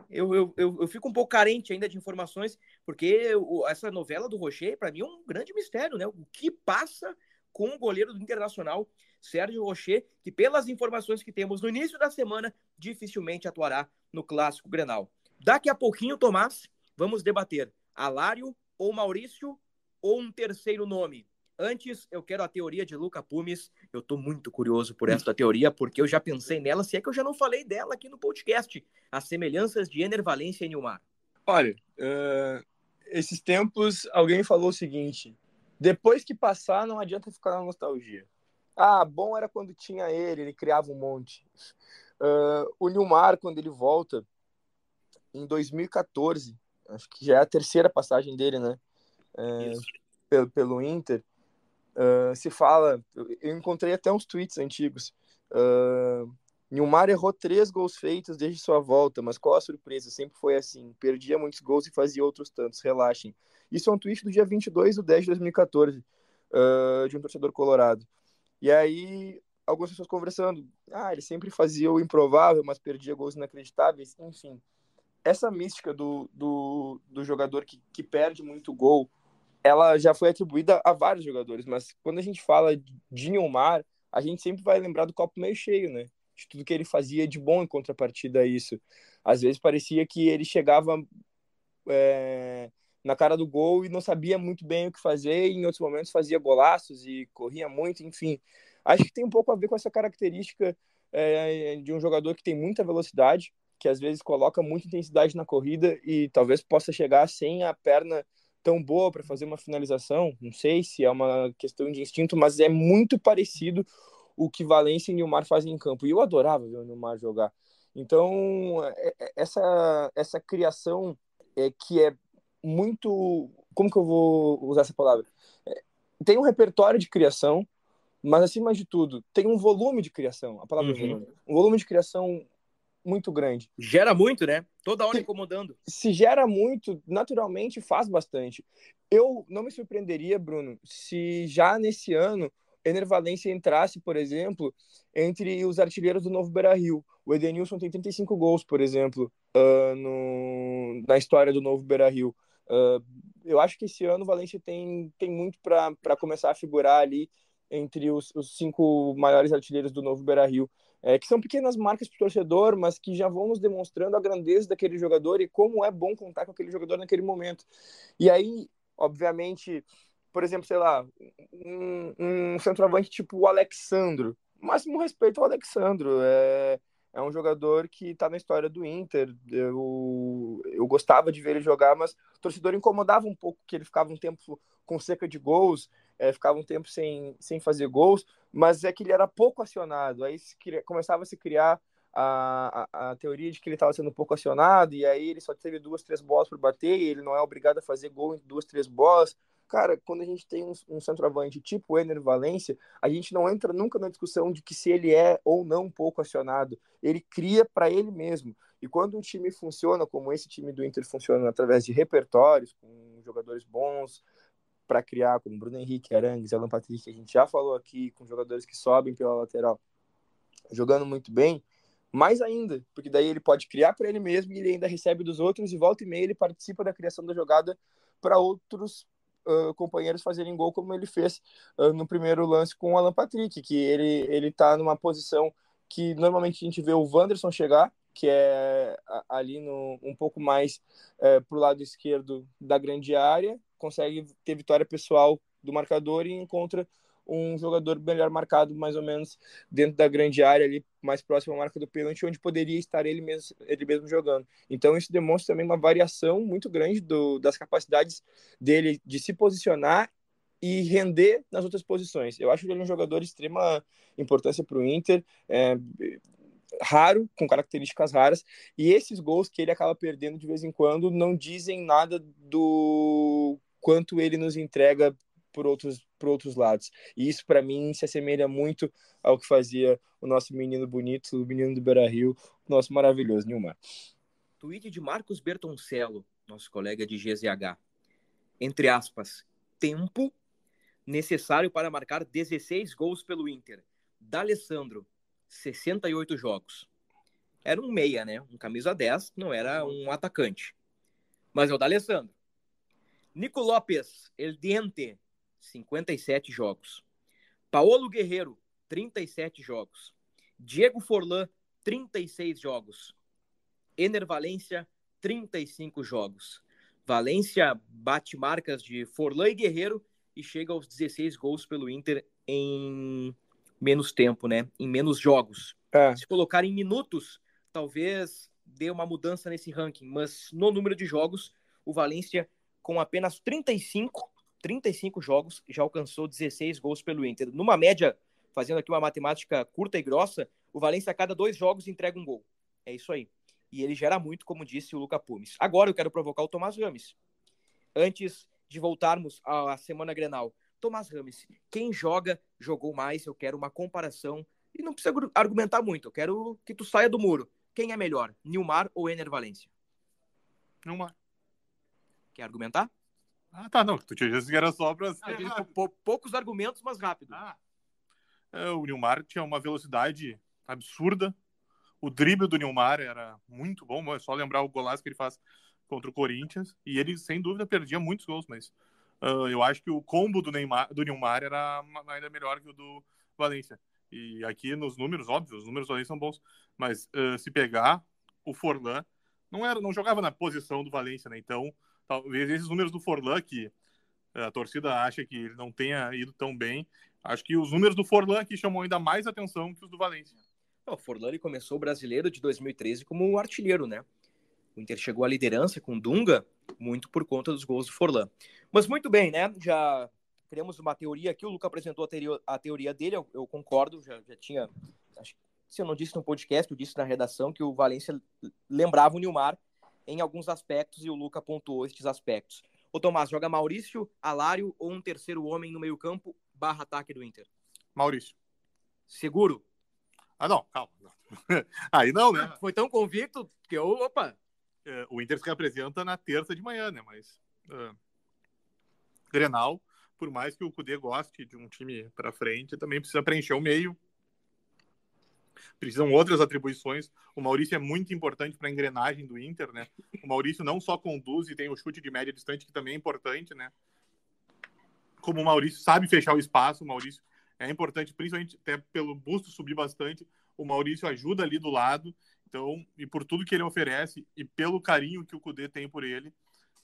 eu, eu, eu, eu, fico um pouco carente ainda de informações, porque essa novela do Rocher, para mim, é um grande mistério, né? O que passa com o goleiro do Internacional, Sérgio Rocher, que pelas informações que temos no início da semana, dificilmente atuará no Clássico Grenal. Daqui a pouquinho, Tomás, vamos debater Alário ou Maurício ou um terceiro nome. Antes, eu quero a teoria de Luca Pumes. Eu estou muito curioso por esta teoria, porque eu já pensei nela, se é que eu já não falei dela aqui no podcast. As semelhanças de Ener Valência e Nilmar. Olha, uh, esses tempos alguém falou o seguinte: depois que passar, não adianta ficar na nostalgia. Ah, bom era quando tinha ele, ele criava um monte. Uh, o Nilmar, quando ele volta, em 2014, acho que já é a terceira passagem dele, né? É, pelo, pelo Inter Uh, se fala, eu encontrei até uns tweets antigos. Uh, Nilmar errou três gols feitos desde sua volta, mas qual a surpresa? Sempre foi assim. Perdia muitos gols e fazia outros tantos. Relaxem. Isso é um tweet do dia 22 de 10 de 2014, uh, de um torcedor colorado. E aí, algumas pessoas conversando. Ah, ele sempre fazia o improvável, mas perdia gols inacreditáveis. Enfim, essa mística do, do, do jogador que, que perde muito gol ela já foi atribuída a vários jogadores, mas quando a gente fala de Neymar, a gente sempre vai lembrar do copo meio cheio, né? De tudo que ele fazia de bom em contrapartida a isso. Às vezes parecia que ele chegava é, na cara do gol e não sabia muito bem o que fazer, e em outros momentos fazia golaços e corria muito, enfim. Acho que tem um pouco a ver com essa característica é, de um jogador que tem muita velocidade, que às vezes coloca muita intensidade na corrida e talvez possa chegar sem a perna tão boa para fazer uma finalização. Não sei se é uma questão de instinto, mas é muito parecido o que Valência e Nilmar fazem em campo. E eu adorava ver o Nilmar jogar. Então, é, é, essa, essa criação é, que é muito. Como que eu vou usar essa palavra? É, tem um repertório de criação, mas acima de tudo, tem um volume de criação. A palavra uhum. volume. Um volume de criação muito grande. Gera muito, né? Toda hora se, incomodando. Se gera muito, naturalmente faz bastante. Eu não me surpreenderia, Bruno, se já nesse ano Ener Valência entrasse, por exemplo, entre os artilheiros do novo Beira-Rio. O Edenilson tem 35 gols, por exemplo, uh, no, na história do novo Beira-Rio. Uh, eu acho que esse ano o Valência tem, tem muito para começar a figurar ali entre os, os cinco maiores artilheiros do novo Beira-Rio é, que são pequenas marcas para o torcedor, mas que já vão nos demonstrando a grandeza daquele jogador e como é bom contar com aquele jogador naquele momento. E aí, obviamente, por exemplo, sei lá, um, um centroavante tipo o Alexandro, máximo respeito ao Alexandro, é, é um jogador que está na história do Inter, eu, eu gostava de ver ele jogar, mas o torcedor incomodava um pouco que ele ficava um tempo com seca de gols, é, ficava um tempo sem, sem fazer gols, mas é que ele era pouco acionado. Aí se começava a se criar a, a, a teoria de que ele estava sendo pouco acionado, e aí ele só teve duas, três bolas para bater, e ele não é obrigado a fazer gol em duas, três bolas. cara, quando a gente tem um, um centroavante tipo Ener Valência, a gente não entra nunca na discussão de que se ele é ou não um pouco acionado. Ele cria para ele mesmo. E quando um time funciona, como esse time do Inter funciona, através de repertórios, com jogadores bons para criar, como Bruno Henrique, Arangues, Alan Patrick, que a gente já falou aqui, com jogadores que sobem pela lateral, jogando muito bem, mais ainda, porque daí ele pode criar para ele mesmo e ele ainda recebe dos outros e volta e meia ele participa da criação da jogada para outros uh, companheiros fazerem gol como ele fez uh, no primeiro lance com o Alan Patrick, que ele ele tá numa posição que normalmente a gente vê o Wanderson chegar, que é ali no, um pouco mais é, para o lado esquerdo da grande área, consegue ter vitória pessoal do marcador e encontra um jogador melhor marcado, mais ou menos dentro da grande área, ali mais próximo à marca do pênalti, onde poderia estar ele mesmo, ele mesmo jogando. Então, isso demonstra também uma variação muito grande do, das capacidades dele de se posicionar e render nas outras posições. Eu acho que ele é um jogador de extrema importância para o Inter, é, raro, com características raras, e esses gols que ele acaba perdendo de vez em quando não dizem nada do quanto ele nos entrega por outros, por outros lados. E isso, para mim, se assemelha muito ao que fazia o nosso menino bonito, o menino do Beira Rio, o nosso maravilhoso Nilmar. Tweet de Marcos Bertoncello, nosso colega de GZH. Entre aspas, tempo necessário para marcar 16 gols pelo Inter. D'Alessandro, 68 jogos. Era um meia, né? Um camisa 10, não era um atacante. Mas é o D'Alessandro. Nico Lopes, El Diente, 57 jogos. Paolo Guerreiro, 37 jogos. Diego Forlan, 36 jogos. Ener Valência, 35 jogos. Valência bate marcas de Forlan e Guerreiro e chega aos 16 gols pelo Inter em menos tempo, né? Em menos jogos. É. Se colocar em minutos, talvez dê uma mudança nesse ranking, mas no número de jogos, o Valência, com apenas 35, 35 jogos, já alcançou 16 gols pelo Inter. Numa média, fazendo aqui uma matemática curta e grossa, o Valência a cada dois jogos entrega um gol. É isso aí. E ele gera muito, como disse o Luca Pumes. Agora eu quero provocar o Tomás Rames. Antes de voltarmos à semana Grenal, Tomás Rames, quem joga, jogou mais, eu quero uma comparação. E não precisa argumentar muito, eu quero que tu saia do muro. Quem é melhor, Nilmar ou Ener Valência? Nilmar. Quer argumentar? Ah, tá, não. Tu tinha dito que era só pra. Ah, pou, poucos argumentos, mas rápido. Ah. É, o Nilmar tinha uma velocidade absurda. O drible do Nilmar era muito bom. É só lembrar o golaço que ele faz contra o Corinthians. E ele, sem dúvida, perdia muitos gols, mas uh, eu acho que o combo do, Neymar, do Nilmar era ainda melhor que o do Valência. E aqui nos números, óbvio, os números Valência são bons. Mas uh, se pegar o Forlan, não, era, não jogava na posição do Valência, né? Então talvez esses números do Forlan, que é, a torcida acha que ele não tenha ido tão bem, acho que os números do Forlan aqui chamam ainda mais atenção que os do Valência. O Forlan ele começou o brasileiro de 2013 como artilheiro, né? O Inter chegou à liderança com Dunga muito por conta dos gols do Forlan. Mas muito bem, né? Já criamos uma teoria aqui, o Luca apresentou a teoria, a teoria dele, eu, eu concordo, já, já tinha, acho, se eu não disse no podcast, eu disse na redação que o Valência lembrava o Nilmar em alguns aspectos e o Luca pontuou estes aspectos. O Tomás, joga Maurício, Alário ou um terceiro homem no meio-campo barra ataque do Inter? Maurício. Seguro? Ah, não, calma. *laughs* Aí não, né? Foi tão convicto que eu, opa. É, o Inter se apresenta na terça de manhã, né? Mas. Uh, Grenal, por mais que o Cudê goste de um time para frente, também precisa preencher o meio precisam outras atribuições. O Maurício é muito importante para a engrenagem do Inter, né? O Maurício não só conduz e tem o chute de média distante, que também é importante, né? Como o Maurício sabe fechar o espaço, o Maurício é importante, principalmente até pelo busto subir bastante. O Maurício ajuda ali do lado. Então, e por tudo que ele oferece e pelo carinho que o Cudê tem por ele,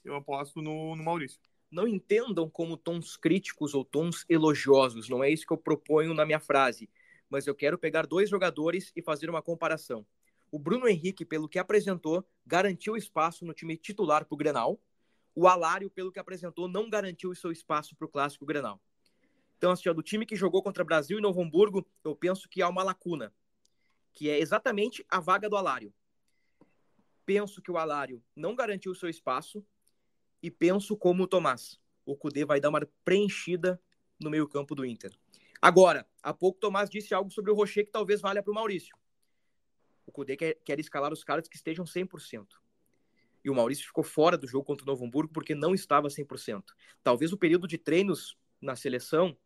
eu aposto no, no Maurício não entendam como tons críticos ou tons elogiosos, não é isso que eu proponho na minha frase mas eu quero pegar dois jogadores e fazer uma comparação. O Bruno Henrique, pelo que apresentou, garantiu espaço no time titular para o Grenal. O Alário, pelo que apresentou, não garantiu seu espaço para o Clássico Grenal. Então, assim, ó, do time que jogou contra Brasil e Novo Hamburgo, eu penso que há uma lacuna, que é exatamente a vaga do Alário. Penso que o Alário não garantiu o seu espaço e penso como o Tomás. o Cudê vai dar uma preenchida no meio-campo do Inter. Agora, há pouco o Tomás disse algo sobre o Rocher que talvez valha para o Maurício. O Cudê quer, quer escalar os caras que estejam 100%. E o Maurício ficou fora do jogo contra o Novo Hamburgo porque não estava 100%. Talvez o período de treinos na seleção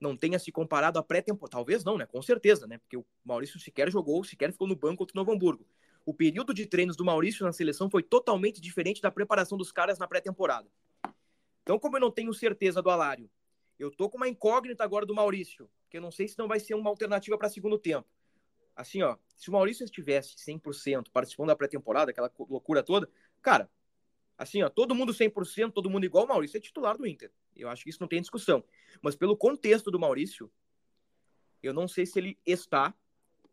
não tenha se comparado à pré-temporada. Talvez não, né? Com certeza, né? Porque o Maurício sequer jogou, sequer ficou no banco contra o Novo Hamburgo. O período de treinos do Maurício na seleção foi totalmente diferente da preparação dos caras na pré-temporada. Então, como eu não tenho certeza do Alário, eu tô com uma incógnita agora do Maurício, que eu não sei se não vai ser uma alternativa para segundo tempo. Assim, ó, se o Maurício estivesse 100% participando da pré-temporada, aquela loucura toda, cara, assim, ó, todo mundo 100%, todo mundo igual, o Maurício é titular do Inter. Eu acho que isso não tem discussão. Mas pelo contexto do Maurício, eu não sei se ele está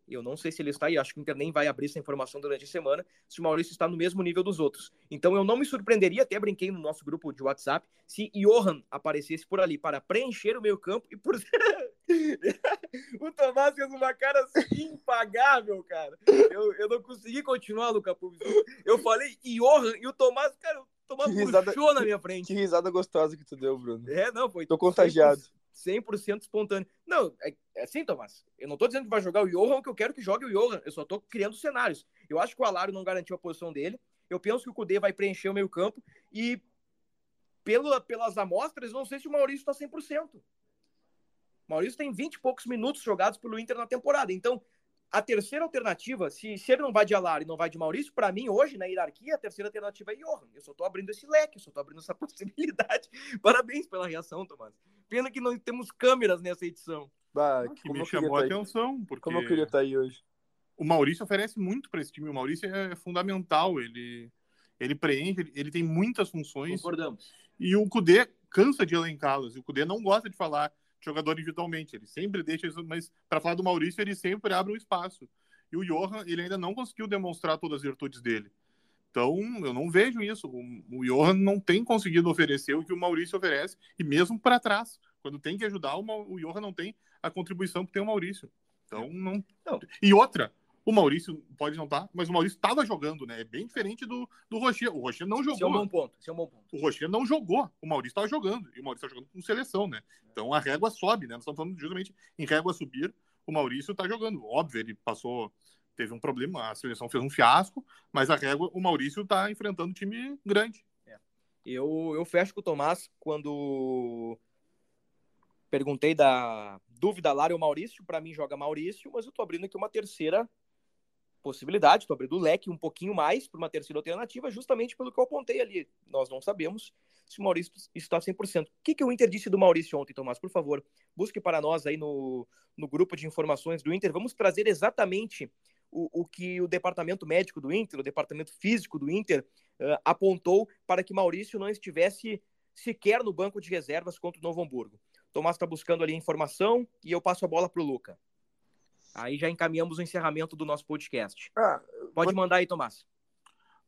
eu não sei se ele está, e acho que o Inter nem vai abrir essa informação durante a semana, se o Maurício está no mesmo nível dos outros. Então eu não me surpreenderia, até brinquei no nosso grupo de WhatsApp, se Johan aparecesse por ali para preencher o meio campo e por. *laughs* o Tomás fez uma cara assim, impagável, cara. Eu, eu não consegui continuar, Luca Pubis. Eu falei Johan e o Tomás, cara, o Tomás risada, puxou na minha frente. Que risada gostosa que tu deu, Bruno. É, não, foi. Tô contagiado. 100% espontâneo. Não, é, é, assim, Tomás. Eu não tô dizendo que vai jogar o Johan, que eu quero que jogue o Johan. Eu só tô criando cenários. Eu acho que o Alário não garantiu a posição dele. Eu penso que o Cudê vai preencher o meio campo. E pelo, pelas amostras, não sei se o Maurício está 100%. O Maurício tem 20 e poucos minutos jogados pelo Inter na temporada. Então, a terceira alternativa, se, se ele não vai de Alário e não vai de Maurício, para mim, hoje, na hierarquia, a terceira alternativa é Johan. Eu só tô abrindo esse leque, eu só tô abrindo essa *laughs* possibilidade. Parabéns pela reação, Tomás. Pena que não temos câmeras nessa edição. Bah, que me chamou a tá atenção, porque... Como eu queria estar tá aí hoje. O Maurício oferece muito para esse time. O Maurício é fundamental. Ele, ele preenche, ele, ele tem muitas funções. Concordamos. E o Cudê cansa de elencá-las. E o Cudê não gosta de falar de jogador individualmente. Ele sempre deixa isso, mas para falar do Maurício, ele sempre abre um espaço. E o Johan, ele ainda não conseguiu demonstrar todas as virtudes dele. Então, eu não vejo isso. O, o Johan não tem conseguido oferecer o que o Maurício oferece, e mesmo para trás. Quando tem que ajudar, o, o Johan não tem a contribuição que tem o Maurício. Então, não. não. E outra, o Maurício pode não estar, tá, mas o Maurício estava jogando, né? É bem diferente do, do Rocher. O Rocher não jogou. Esse é um bom ponto. Esse é um bom ponto. O Rocher não jogou. O Maurício estava jogando. E o Maurício está jogando com seleção, né? Então a régua sobe, né? Nós estamos falando justamente em régua subir. O Maurício está jogando. Óbvio, ele passou teve um problema, a seleção fez um fiasco, mas a régua, o Maurício está enfrentando um time grande. É. Eu, eu fecho com o Tomás quando perguntei da dúvida lá, o Maurício, para mim joga Maurício, mas eu estou abrindo aqui uma terceira possibilidade, estou abrindo o leque um pouquinho mais para uma terceira alternativa, justamente pelo que eu apontei ali. Nós não sabemos se o Maurício está 100%. O que, que o Inter disse do Maurício ontem, Tomás? Por favor, busque para nós aí no, no grupo de informações do Inter. Vamos trazer exatamente o, o que o departamento médico do Inter, o departamento físico do Inter, uh, apontou para que Maurício não estivesse sequer no banco de reservas contra o Novo Hamburgo. Tomás está buscando ali a informação e eu passo a bola para o Luca. Aí já encaminhamos o encerramento do nosso podcast. Ah, Pode mandar aí, Tomás.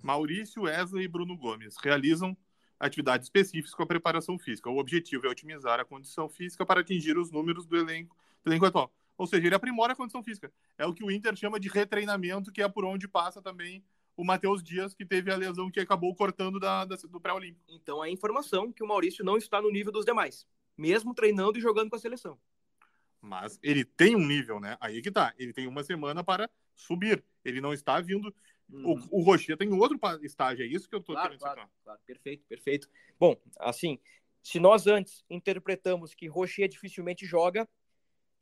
Maurício, Wesley e Bruno Gomes realizam atividades específicas com a preparação física. O objetivo é otimizar a condição física para atingir os números do elenco, do elenco atual. Ou seja, ele aprimora a condição física. É o que o Inter chama de retreinamento, que é por onde passa também o Matheus Dias, que teve a lesão que acabou cortando da, da do pré-olímpico. Então é informação que o Maurício não está no nível dos demais, mesmo treinando e jogando com a seleção. Mas ele tem um nível, né? Aí que tá. Ele tem uma semana para subir. Ele não está vindo. Uhum. O, o Rocher tem outro estágio, é isso que eu estou claro, querendo claro, claro, perfeito, perfeito. Bom, assim, se nós antes interpretamos que Rocher dificilmente joga,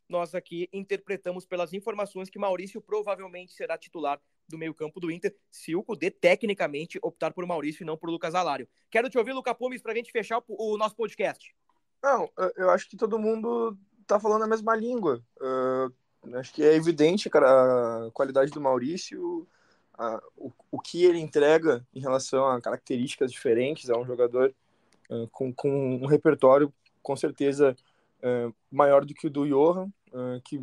nós aqui interpretamos pelas informações que Maurício provavelmente será titular do meio-campo do Inter, se o Cudê tecnicamente optar por Maurício e não por Lucas Alário. Quero te ouvir, Luca Pumes, para a gente fechar o, o, nosso podcast. Não, eu acho que todo mundo está falando a mesma língua. Uh, acho que é evidente a qualidade do Maurício, a, o, o que ele entrega em relação a características diferentes. É um jogador uh, com, com um repertório, com certeza, é, maior do que o do Johan, uh, que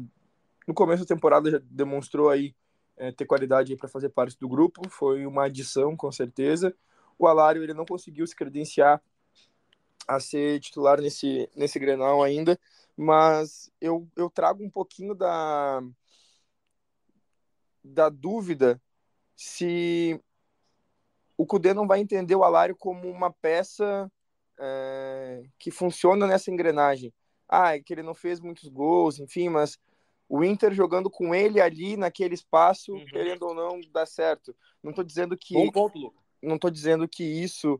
no começo da temporada já demonstrou aí uh, ter qualidade para fazer parte do grupo, foi uma adição com certeza. O Alário ele não conseguiu se credenciar a ser titular nesse, nesse Grenal ainda, mas eu, eu trago um pouquinho da, da dúvida se o Cudê não vai entender o Alário como uma peça é, que funciona nessa engrenagem. Ah, é que ele não fez muitos gols, enfim, mas o Inter jogando com ele ali naquele espaço, uhum. querendo ou não, dá certo. Não estou dizendo que. Bom ponto, Lucas. Não estou dizendo que isso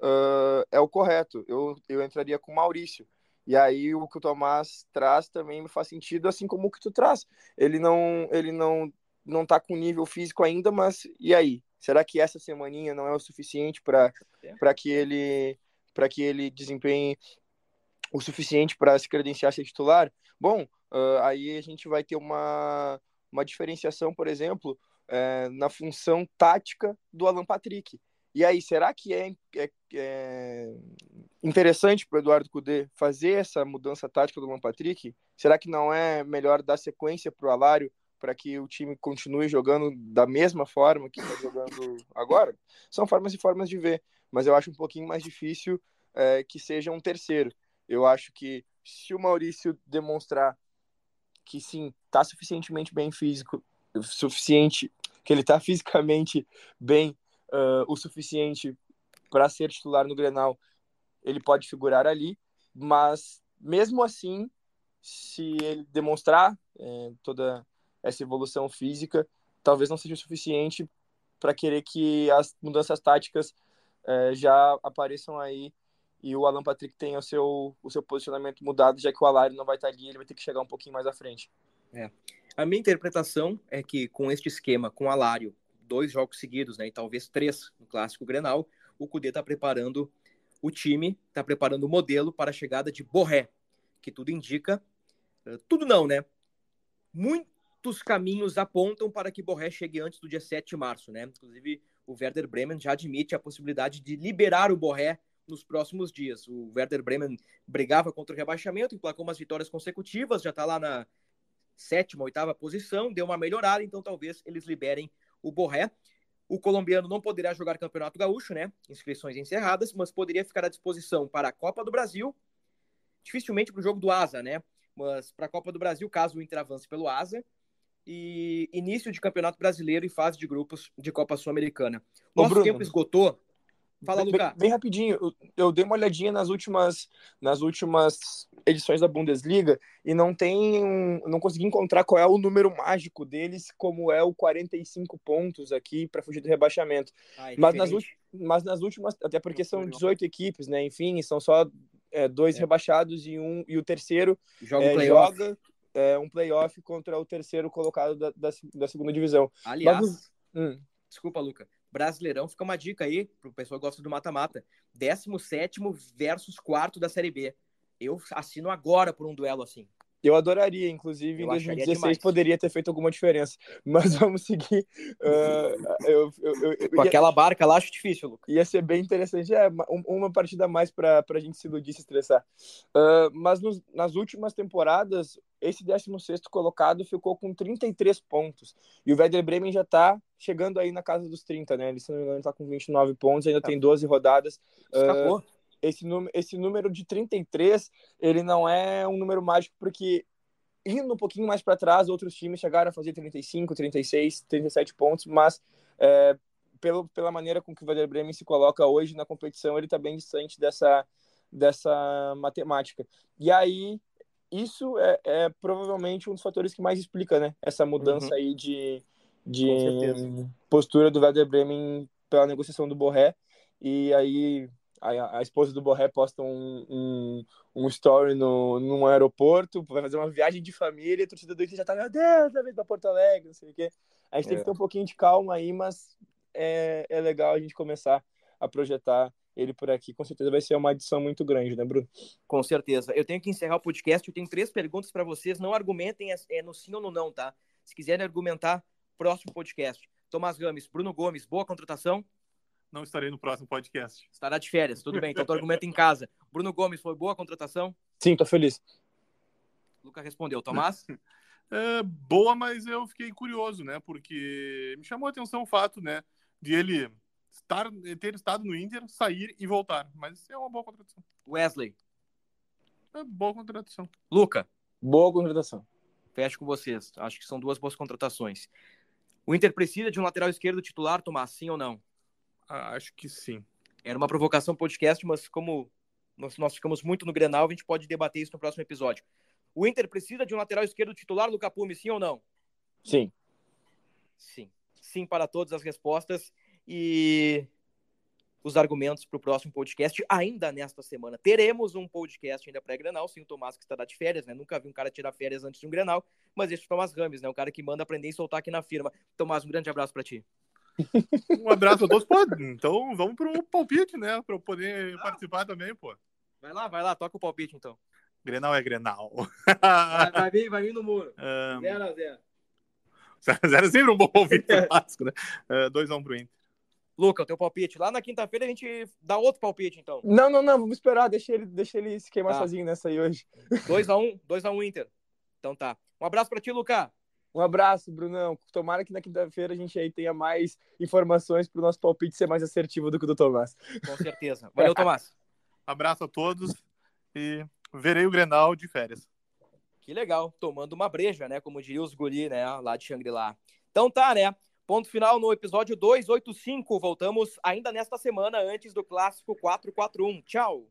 uh, é o correto. Eu, eu entraria com o Maurício. E aí o que o Tomás traz também me faz sentido, assim como o que tu traz. Ele não, ele não, não tá com nível físico ainda, mas e aí? Será que essa semaninha não é o suficiente para para que ele para que ele desempenhe o suficiente para se credenciar ser titular? Bom, uh, aí a gente vai ter uma, uma diferenciação, por exemplo, na função tática do Alan Patrick. E aí, será que é, é, é interessante para o Eduardo Cudê fazer essa mudança tática do Alan Patrick? Será que não é melhor dar sequência para o Alário para que o time continue jogando da mesma forma que está jogando agora? São formas e formas de ver, mas eu acho um pouquinho mais difícil é, que seja um terceiro. Eu acho que se o Maurício demonstrar que sim, está suficientemente bem físico, suficiente, que ele está *laughs* fisicamente bem uh, o suficiente para ser titular no Grenal, ele pode figurar ali, mas mesmo assim, se ele demonstrar é, toda essa evolução física, talvez não seja o suficiente para querer que as mudanças táticas é, já apareçam aí e o Alan Patrick tenha o seu, o seu posicionamento mudado, já que o Alário não vai estar ali, ele vai ter que chegar um pouquinho mais à frente. É. A minha interpretação é que com este esquema, com o Alário, dois jogos seguidos, né, e talvez três no Clássico Grenal, o Cudê está preparando o time, está preparando o modelo para a chegada de Borré, que tudo indica, eh, tudo não, né? Muitos caminhos apontam para que Borré chegue antes do dia 7 de março, né? Inclusive, o Werder Bremen já admite a possibilidade de liberar o Borré nos próximos dias. O Werder Bremen brigava contra o rebaixamento, emplacou umas vitórias consecutivas, já está lá na sétima, oitava posição, deu uma melhorada, então talvez eles liberem o Borré. O colombiano não poderá jogar Campeonato Gaúcho, né? Inscrições encerradas, mas poderia ficar à disposição para a Copa do Brasil, dificilmente para o jogo do Asa, né? Mas para a Copa do Brasil, caso o Inter avance pelo Asa, e início de Campeonato Brasileiro e fase de grupos de Copa Sul-Americana. Nosso Bruno, tempo esgotou. Fala, bem, Lucas. Bem, rapidinho, eu, eu, dei uma olhadinha nas últimas, nas últimas edições da Bundesliga e não tem, não consegui encontrar qual é o número mágico deles, como é o 45 pontos aqui para fugir do rebaixamento. Ah, é mas, nas, mas nas últimas, até porque são 18 equipes, né? Enfim, são só é, dois é. rebaixados e um e o terceiro joga, é, joga é, um playoff contra o terceiro colocado da, da, da segunda divisão. Aliás, mas, hum. desculpa, Luca. Brasileirão fica uma dica aí pro pessoal que gosta do mata-mata. 17 versus quarto da Série B. Eu assino agora por um duelo assim. Eu adoraria, inclusive, eu em 2016 demais. poderia ter feito alguma diferença. *laughs* Mas vamos seguir. Uh, eu, eu, Com aquela barca lá, acho difícil, Lucas. Ia ser bem interessante. É, uma partida a mais para a gente se iludir, se estressar. Uh, mas nos, nas últimas temporadas, esse 16 colocado ficou com 33 pontos. E o Werder Bremen já está chegando aí na casa dos 30, né? Ele, se não me engano, está com 29 pontos, ainda tá. tem 12 rodadas. Escapou. Uh, esse, esse número de 33, ele não é um número mágico, porque indo um pouquinho mais para trás, outros times chegaram a fazer 35, 36, 37 pontos, mas é, pelo, pela maneira com que o Werder Bremen se coloca hoje na competição, ele está bem distante dessa, dessa matemática. E aí, isso é, é, provavelmente um dos fatores que mais explica né, essa mudança uhum. aí de, de postura do Werder Bremen pela negociação do Borré. E aí a, a esposa do Borré posta um, um, um, story no, num aeroporto, vai fazer uma viagem de família, a torcida do Inter já tá, meu Deus, tá vindo pra Porto Alegre, não sei o quê. A gente é. tem que ter um pouquinho de calma aí, mas é, é legal a gente começar a projetar ele por aqui. Com certeza vai ser uma adição muito grande, né, Bruno? Com certeza. Eu tenho que encerrar o podcast. Eu tenho três perguntas para vocês. Não argumentem é, é no sim ou no não, tá? Se quiserem argumentar, próximo podcast. Tomás Gomes, Bruno Gomes, boa contratação não estarei no próximo podcast. Estará de férias, tudo bem. Então, tu argumenta em casa. Bruno Gomes, foi boa a contratação? Sim, tô feliz. Luca respondeu. Tomás? *laughs* É, boa, mas eu fiquei curioso, né? Porque me chamou a atenção o fato, né? De ele estar, ter estado no Inter, sair e voltar. Mas é uma boa contratação. Wesley? É boa contratação. Luca? Boa contratação. Fecho com vocês. Acho que são duas boas contratações. O Inter precisa de um lateral esquerdo titular, Tomás, sim ou não? Ah, acho que sim. Era uma provocação podcast, mas como nós, nós ficamos muito no Grenal, a gente pode debater isso no próximo episódio. O Inter precisa de um lateral esquerdo titular do Capume, sim ou não? Sim. Sim. Sim para todas as respostas e os argumentos para o próximo podcast ainda nesta semana. Teremos um podcast ainda pré-Grenal, sim, o Tomás que estará de férias, né? Nunca vi um cara tirar férias antes de um Grenal, mas esse é o Tomás Rames, né? O cara que manda aprender e soltar aqui na firma. Tomás, um grande abraço para ti. Um abraço a todos. Pô, então vamos pro palpite, né? Para eu poder ah. participar também, pô. Vai lá, vai lá, toca o palpite então. Grenal é Grenal. Vai, vai vir, vai vir no muro. *laughs* 0x0. 0x0 é sempre um bom palpite *laughs* clássico, né? 2x1 uh, um pro Inter. Luca, o teu palpite. Lá na quinta-feira a gente dá outro palpite, então. Não, não, não. Vamos esperar. Deixa ele, deixa ele se queimar tá. sozinho nessa aí hoje. 2x1, 2x1 Inter. Então tá. Um abraço pra ti, Luca. Um abraço, Brunão. Tomara que na quinta-feira a gente aí tenha mais informações para o nosso palpite ser mais assertivo do que o do Tomás. Com certeza. Valeu, Tomás. *laughs* abraço a todos e verei o Grenal de férias. Que legal, tomando uma breja, né? Como diria os guri, né? Lá de Xangri-Lá. Então tá, né? Ponto final no episódio 285. Voltamos ainda nesta semana, antes do clássico 441. Tchau!